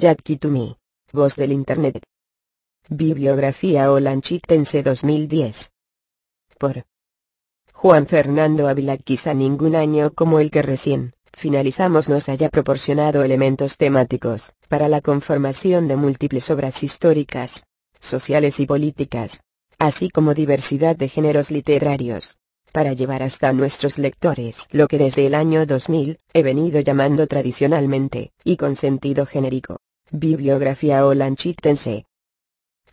Jackie to me. Voz del Internet. Bibliografía Olanchitense 2010. Por Juan Fernando Ávila quizá ningún año como el que recién finalizamos nos haya proporcionado elementos temáticos para la conformación de múltiples obras históricas, sociales y políticas, así como diversidad de géneros literarios, para llevar hasta nuestros lectores lo que desde el año 2000 he venido llamando tradicionalmente, y con sentido genérico, bibliografía olanchitense.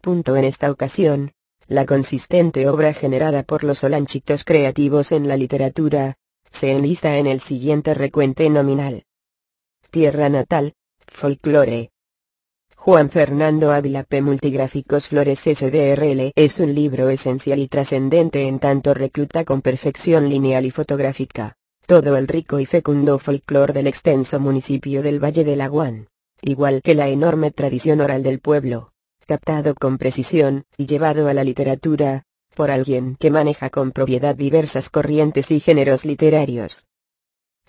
En esta ocasión, la consistente obra generada por los olanchitos creativos en la literatura, se enlista en el siguiente recuente nominal. Tierra natal, folclore, Juan Fernando Ávila P. Multigráficos Flores SDRL es un libro esencial y trascendente en tanto recluta con perfección lineal y fotográfica todo el rico y fecundo folclor del extenso municipio del Valle del Aguán, igual que la enorme tradición oral del pueblo, captado con precisión y llevado a la literatura, por alguien que maneja con propiedad diversas corrientes y géneros literarios.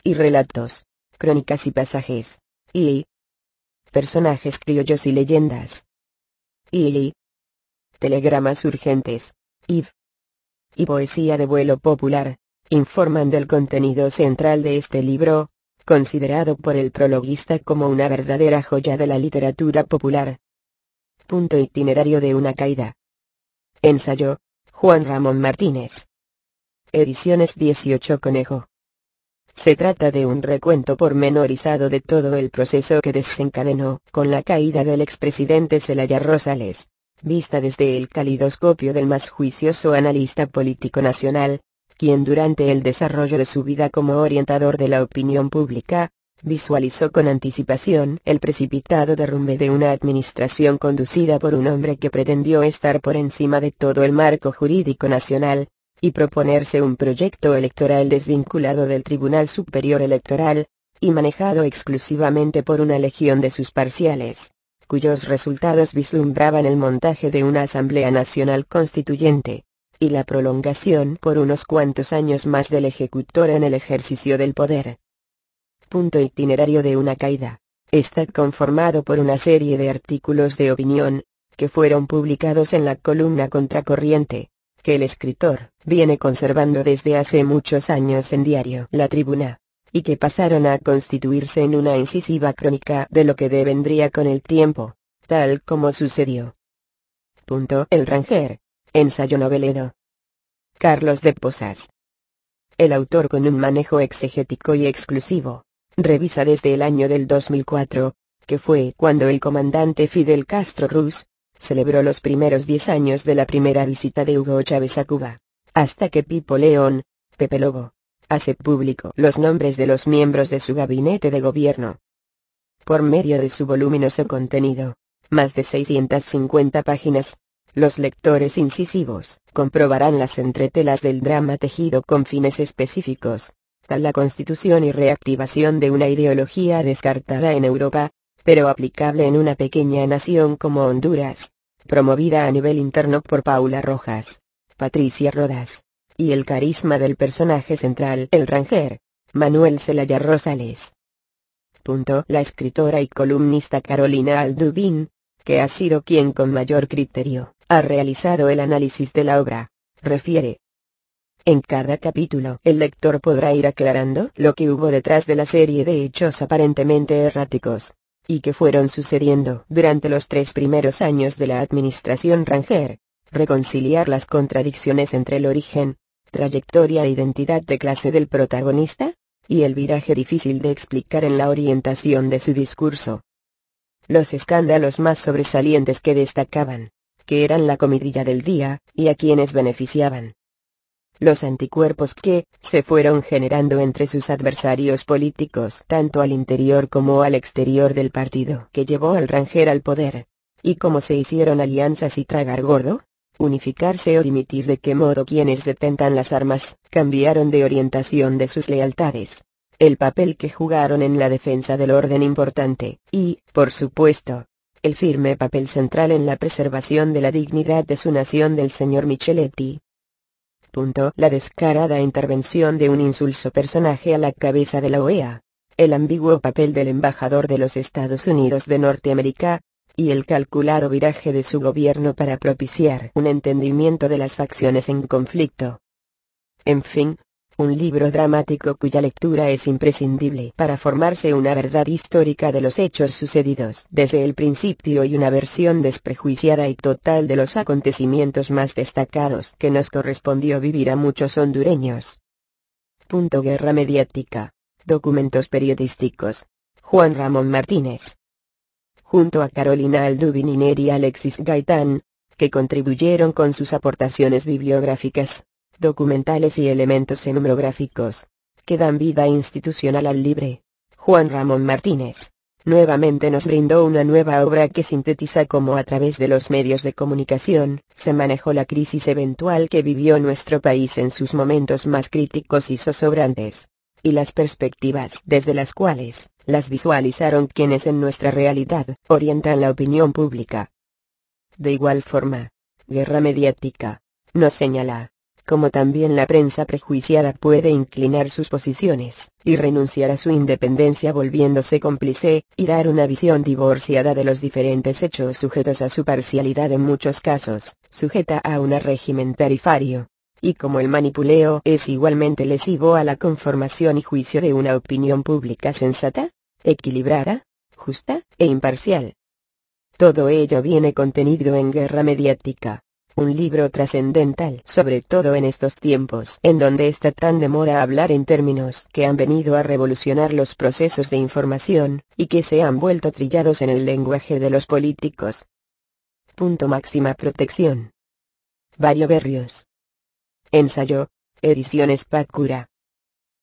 Y relatos, crónicas y pasajes, y, personajes criollos y leyendas. Y, telegramas urgentes, y, y poesía de vuelo popular, informan del contenido central de este libro, considerado por el prologuista como una verdadera joya de la literatura popular. Punto itinerario de una caída. Ensayo, Juan Ramón Martínez. Ediciones 18 Conejo. Se trata de un recuento pormenorizado de todo el proceso que desencadenó con la caída del expresidente Celaya Rosales, vista desde el calidoscopio del más juicioso analista político nacional, quien durante el desarrollo de su vida como orientador de la opinión pública, visualizó con anticipación el precipitado derrumbe de una administración conducida por un hombre que pretendió estar por encima de todo el marco jurídico nacional, y proponerse un proyecto electoral desvinculado del Tribunal Superior Electoral, y manejado exclusivamente por una legión de sus parciales, cuyos resultados vislumbraban el montaje de una Asamblea Nacional Constituyente, y la prolongación por unos cuantos años más del ejecutor en el ejercicio del poder. Punto itinerario de una caída. Está conformado por una serie de artículos de opinión, que fueron publicados en la columna Contracorriente, que el escritor viene conservando desde hace muchos años en diario La Tribuna, y que pasaron a constituirse en una incisiva crónica de lo que devendría con el tiempo, tal como sucedió. Punto. El Ranger. Ensayo novelero. Carlos de Posas. El autor con un manejo exegético y exclusivo, revisa desde el año del 2004, que fue cuando el comandante Fidel Castro Ruz, celebró los primeros diez años de la primera visita de Hugo Chávez a Cuba, hasta que Pipo León, Pepe Lobo, hace público los nombres de los miembros de su gabinete de gobierno. Por medio de su voluminoso contenido, más de 650 páginas, los lectores incisivos comprobarán las entretelas del drama tejido con fines específicos, tal la constitución y reactivación de una ideología descartada en Europa, pero aplicable en una pequeña nación como Honduras, promovida a nivel interno por Paula Rojas, Patricia Rodas, y el carisma del personaje central, el Ranger, Manuel Celaya Rosales. Punto. La escritora y columnista Carolina Aldubín, que ha sido quien con mayor criterio, ha realizado el análisis de la obra, refiere. En cada capítulo el lector podrá ir aclarando lo que hubo detrás de la serie de hechos aparentemente erráticos, y que fueron sucediendo durante los tres primeros años de la administración Ranger, reconciliar las contradicciones entre el origen, trayectoria e identidad de clase del protagonista, y el viraje difícil de explicar en la orientación de su discurso. Los escándalos más sobresalientes que destacaban, que eran la comidilla del día, y a quienes beneficiaban, los anticuerpos que se fueron generando entre sus adversarios políticos tanto al interior como al exterior del partido que llevó al Ranger al poder, y cómo se hicieron alianzas y tragar gordo, unificarse o dimitir de qué modo quienes detentan las armas cambiaron de orientación de sus lealtades, el papel que jugaron en la defensa del orden importante, y, por supuesto, el firme papel central en la preservación de la dignidad de su nación del señor Micheletti, la descarada intervención de un insulso personaje a la cabeza de la OEA, el ambiguo papel del embajador de los Estados Unidos de Norteamérica, y el calculado viraje de su gobierno para propiciar un entendimiento de las facciones en conflicto. En fin, un libro dramático cuya lectura es imprescindible para formarse una verdad histórica de los hechos sucedidos desde el principio y una versión desprejuiciada y total de los acontecimientos más destacados que nos correspondió vivir a muchos hondureños. Punto Guerra Mediática. Documentos periodísticos. Juan Ramón Martínez. Junto a Carolina Aldubin y Alexis Gaitán, que contribuyeron con sus aportaciones bibliográficas, documentales y elementos enumerográficos, que dan vida institucional al libre. Juan Ramón Martínez, nuevamente nos brindó una nueva obra que sintetiza cómo a través de los medios de comunicación, se manejó la crisis eventual que vivió nuestro país en sus momentos más críticos y zozobrantes, y las perspectivas desde las cuales, las visualizaron quienes en nuestra realidad, orientan la opinión pública. De igual forma, Guerra Mediática, nos señala, como también la prensa prejuiciada puede inclinar sus posiciones, y renunciar a su independencia volviéndose cómplice, y dar una visión divorciada de los diferentes hechos sujetos a su parcialidad en muchos casos, sujeta a un régimen tarifario. Y como el manipuleo es igualmente lesivo a la conformación y juicio de una opinión pública sensata, equilibrada, justa e imparcial. Todo ello viene contenido en Guerra Mediática un libro trascendental, sobre todo en estos tiempos, en donde está tan de moda hablar en términos que han venido a revolucionar los procesos de información, y que se han vuelto trillados en el lenguaje de los políticos. Punto máxima protección. Vario Berrios. Ensayo, Ediciones Pacura.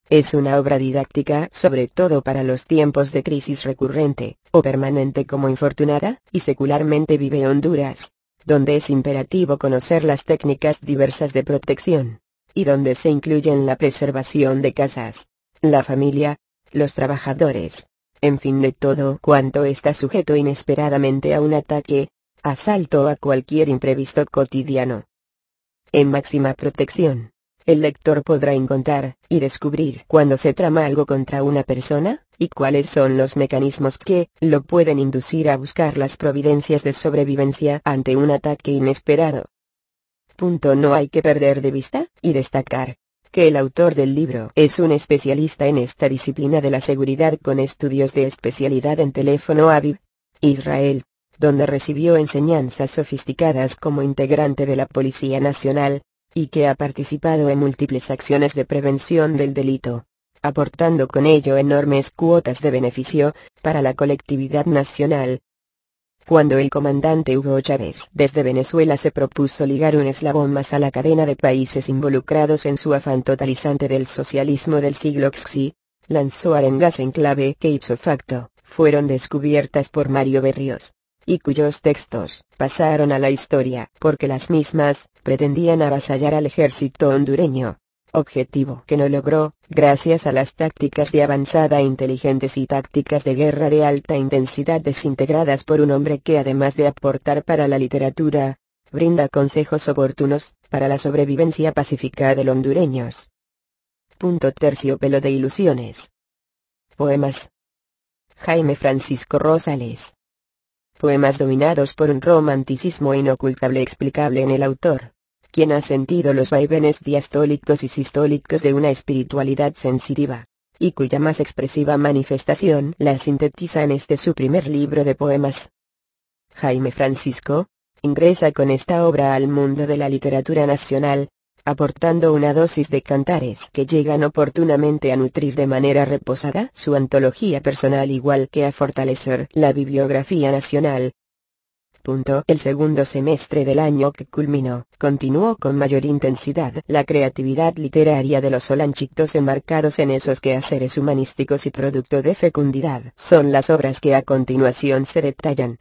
Es una obra didáctica sobre todo para los tiempos de crisis recurrente, o permanente como infortunada, y secularmente vive Honduras donde es imperativo conocer las técnicas diversas de protección, y donde se incluyen la preservación de casas, la familia, los trabajadores, en fin de todo cuanto está sujeto inesperadamente a un ataque, asalto o a cualquier imprevisto cotidiano. En máxima protección, el lector podrá encontrar y descubrir cuando se trama algo contra una persona, y cuáles son los mecanismos que lo pueden inducir a buscar las providencias de sobrevivencia ante un ataque inesperado. Punto no hay que perder de vista, y destacar, que el autor del libro es un especialista en esta disciplina de la seguridad con estudios de especialidad en teléfono Aviv, Israel, donde recibió enseñanzas sofisticadas como integrante de la Policía Nacional, y que ha participado en múltiples acciones de prevención del delito aportando con ello enormes cuotas de beneficio, para la colectividad nacional. Cuando el comandante Hugo Chávez desde Venezuela se propuso ligar un eslabón más a la cadena de países involucrados en su afán totalizante del socialismo del siglo XI, lanzó arengas en clave que ipso facto, fueron descubiertas por Mario Berrios, y cuyos textos pasaron a la historia porque las mismas pretendían avasallar al ejército hondureño objetivo que no logró, gracias a las tácticas de avanzada inteligentes y tácticas de guerra de alta intensidad desintegradas por un hombre que además de aportar para la literatura, brinda consejos oportunos, para la sobrevivencia pacífica de los hondureños. Punto terciopelo de ilusiones. Poemas. Jaime Francisco Rosales. Poemas dominados por un romanticismo inocultable explicable en el autor quien ha sentido los vaivenes diastólicos y sistólicos de una espiritualidad sensitiva, y cuya más expresiva manifestación la sintetiza en este su primer libro de poemas. Jaime Francisco, ingresa con esta obra al mundo de la literatura nacional, aportando una dosis de cantares que llegan oportunamente a nutrir de manera reposada su antología personal igual que a fortalecer la bibliografía nacional, el segundo semestre del año que culminó, continuó con mayor intensidad la creatividad literaria de los solanchitos enmarcados en esos quehaceres humanísticos y producto de fecundidad. Son las obras que a continuación se detallan.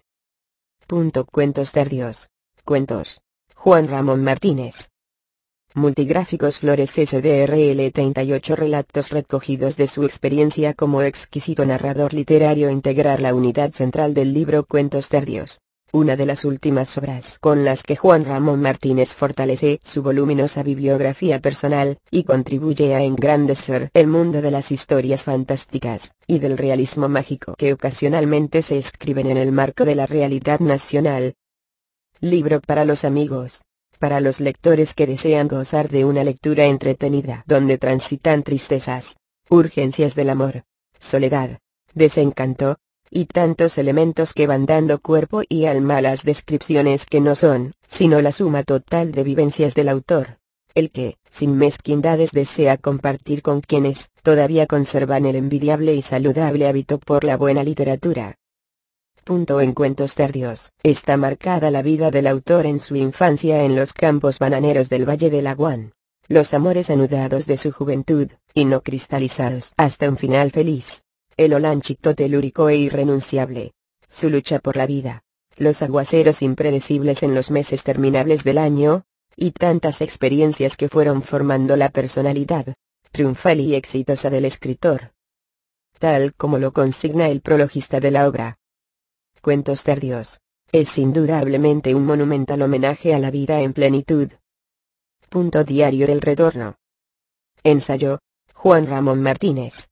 Cuentos tardíos. Cuentos. Juan Ramón Martínez. Multigráficos Flores SDRL 38 relatos recogidos de su experiencia como exquisito narrador literario integrar la unidad central del libro Cuentos tardíos una de las últimas obras con las que Juan Ramón Martínez fortalece su voluminosa bibliografía personal, y contribuye a engrandecer el mundo de las historias fantásticas, y del realismo mágico que ocasionalmente se escriben en el marco de la realidad nacional. Libro para los amigos. Para los lectores que desean gozar de una lectura entretenida donde transitan tristezas, urgencias del amor, soledad, desencanto, y tantos elementos que van dando cuerpo y alma a las descripciones que no son, sino la suma total de vivencias del autor. El que, sin mezquindades desea compartir con quienes, todavía conservan el envidiable y saludable hábito por la buena literatura. En cuentos tardíos. Está marcada la vida del autor en su infancia en los campos bananeros del Valle del Aguán. Los amores anudados de su juventud, y no cristalizados hasta un final feliz el olanchito telúrico e irrenunciable. Su lucha por la vida. Los aguaceros impredecibles en los meses terminables del año, y tantas experiencias que fueron formando la personalidad, triunfal y exitosa del escritor. Tal como lo consigna el prologista de la obra. Cuentos tardíos. Es indudablemente un monumental homenaje a la vida en plenitud. Punto diario del retorno. Ensayo. Juan Ramón Martínez.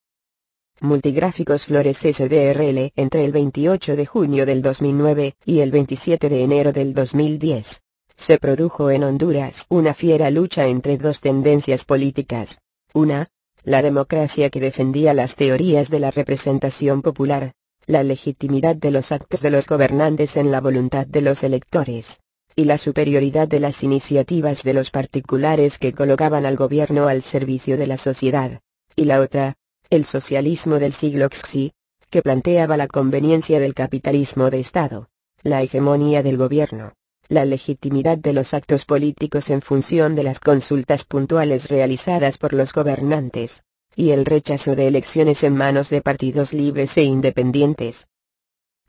Multigráficos Flores SDRL entre el 28 de junio del 2009 y el 27 de enero del 2010. Se produjo en Honduras una fiera lucha entre dos tendencias políticas. Una, la democracia que defendía las teorías de la representación popular, la legitimidad de los actos de los gobernantes en la voluntad de los electores, y la superioridad de las iniciativas de los particulares que colocaban al gobierno al servicio de la sociedad. Y la otra, el socialismo del siglo XI, que planteaba la conveniencia del capitalismo de Estado, la hegemonía del gobierno, la legitimidad de los actos políticos en función de las consultas puntuales realizadas por los gobernantes, y el rechazo de elecciones en manos de partidos libres e independientes.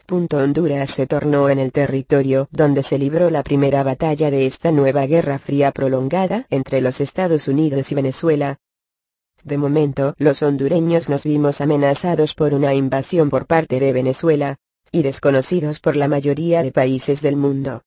Honduras se tornó en el territorio donde se libró la primera batalla de esta nueva guerra fría prolongada entre los Estados Unidos y Venezuela, de momento, los hondureños nos vimos amenazados por una invasión por parte de Venezuela, y desconocidos por la mayoría de países del mundo.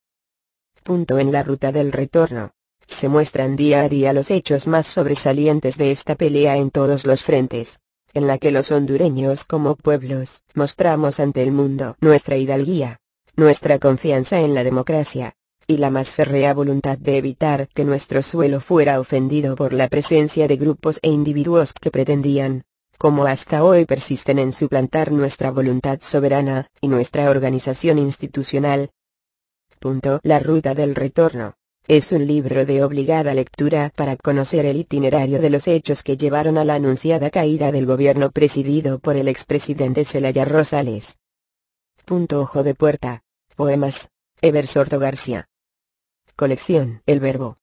Punto en la ruta del retorno. Se muestran día a día los hechos más sobresalientes de esta pelea en todos los frentes, en la que los hondureños como pueblos mostramos ante el mundo nuestra hidalguía, nuestra confianza en la democracia, y la más férrea voluntad de evitar que nuestro suelo fuera ofendido por la presencia de grupos e individuos que pretendían, como hasta hoy persisten en suplantar nuestra voluntad soberana y nuestra organización institucional. Punto. La ruta del retorno. Es un libro de obligada lectura para conocer el itinerario de los hechos que llevaron a la anunciada caída del gobierno presidido por el expresidente Celaya Rosales. Punto Ojo de Puerta. Poemas. Eversorto García. Colección El Verbo.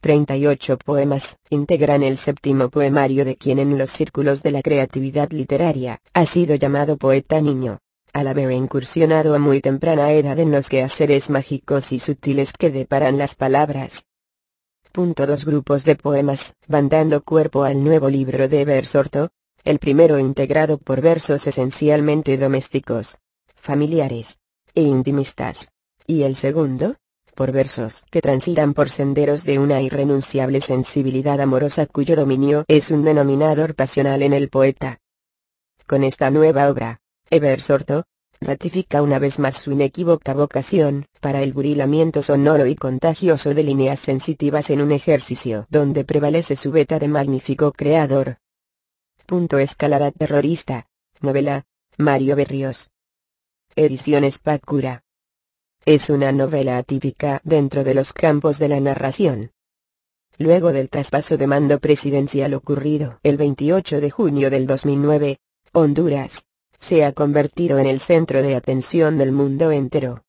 38 poemas, integran el séptimo poemario de quien en los círculos de la creatividad literaria, ha sido llamado poeta niño, al haber incursionado a muy temprana edad en los quehaceres mágicos y sutiles que deparan las palabras. Dos grupos de poemas, van dando cuerpo al nuevo libro de Versorto, el primero integrado por versos esencialmente domésticos, familiares, e intimistas, y el segundo, por versos que transitan por senderos de una irrenunciable sensibilidad amorosa cuyo dominio es un denominador pasional en el poeta. Con esta nueva obra, Eber Sorto, ratifica una vez más su inequívoca vocación, para el burilamiento sonoro y contagioso de líneas sensitivas en un ejercicio donde prevalece su beta de magnífico creador. Punto Escalada Terrorista. Novela. Mario Berrios. Ediciones Pacura. Es una novela atípica dentro de los campos de la narración. Luego del traspaso de mando presidencial ocurrido el 28 de junio del 2009, Honduras, se ha convertido en el centro de atención del mundo entero.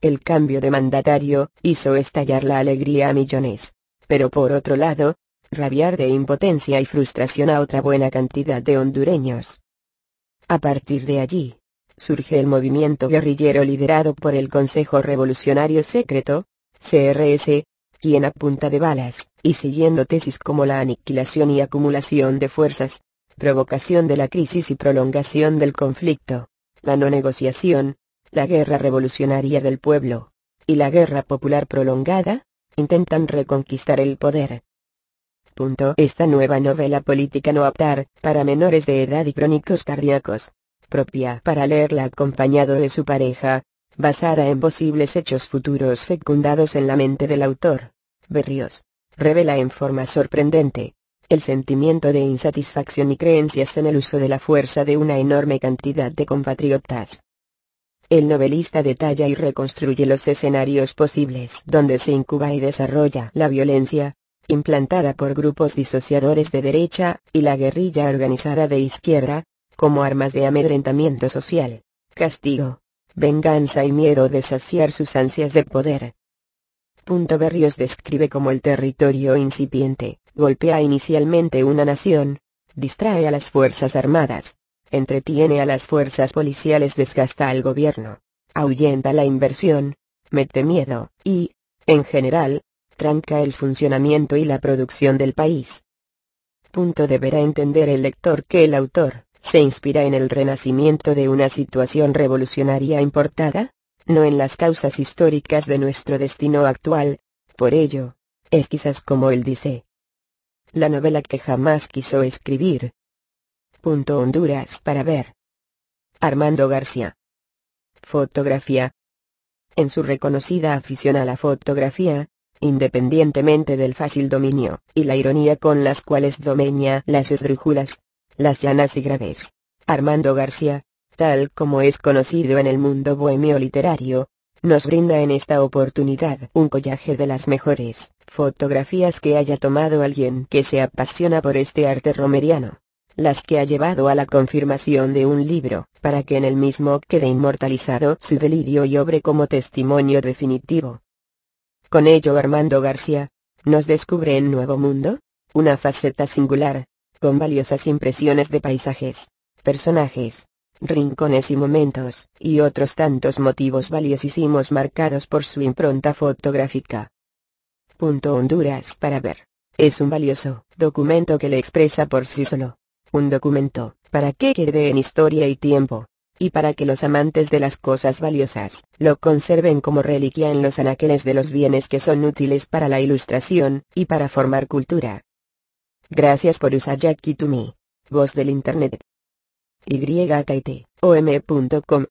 El cambio de mandatario hizo estallar la alegría a millones, pero por otro lado, rabiar de impotencia y frustración a otra buena cantidad de hondureños. A partir de allí, surge el movimiento guerrillero liderado por el Consejo Revolucionario Secreto, CRS, quien a punta de balas, y siguiendo tesis como la aniquilación y acumulación de fuerzas, provocación de la crisis y prolongación del conflicto, la no negociación, la guerra revolucionaria del pueblo, y la guerra popular prolongada, intentan reconquistar el poder. Punto. Esta nueva novela política no aptar, para menores de edad y crónicos cardíacos, propia para leerla acompañado de su pareja, basada en posibles hechos futuros fecundados en la mente del autor. Berrios. Revela en forma sorprendente, el sentimiento de insatisfacción y creencias en el uso de la fuerza de una enorme cantidad de compatriotas. El novelista detalla y reconstruye los escenarios posibles donde se incuba y desarrolla la violencia, implantada por grupos disociadores de derecha, y la guerrilla organizada de izquierda, como armas de amedrentamiento social, castigo, venganza y miedo de saciar sus ansias de poder. Punto Berrios describe como el territorio incipiente, golpea inicialmente una nación, distrae a las fuerzas armadas, entretiene a las fuerzas policiales, desgasta al gobierno, ahuyenta la inversión, mete miedo, y, en general, tranca el funcionamiento y la producción del país. Punto deberá entender el lector que el autor, se inspira en el renacimiento de una situación revolucionaria importada, no en las causas históricas de nuestro destino actual, por ello, es quizás como él dice. La novela que jamás quiso escribir. Honduras para ver. Armando García. Fotografía. En su reconocida afición a la fotografía, independientemente del fácil dominio y la ironía con las cuales domeña las esdrújulas, las llanas y graves. Armando García, tal como es conocido en el mundo bohemio literario, nos brinda en esta oportunidad un collaje de las mejores fotografías que haya tomado alguien que se apasiona por este arte romeriano, las que ha llevado a la confirmación de un libro, para que en el mismo quede inmortalizado su delirio y obre como testimonio definitivo. Con ello Armando García, nos descubre en Nuevo Mundo, una faceta singular, con valiosas impresiones de paisajes, personajes, rincones y momentos, y otros tantos motivos valiosísimos marcados por su impronta fotográfica. Honduras para ver. Es un valioso documento que le expresa por sí solo. Un documento, para que quede en historia y tiempo, y para que los amantes de las cosas valiosas, lo conserven como reliquia en los anaqueles de los bienes que son útiles para la ilustración, y para formar cultura. Gracias por usar Jackie to Me, voz del Internet. YKT, om.com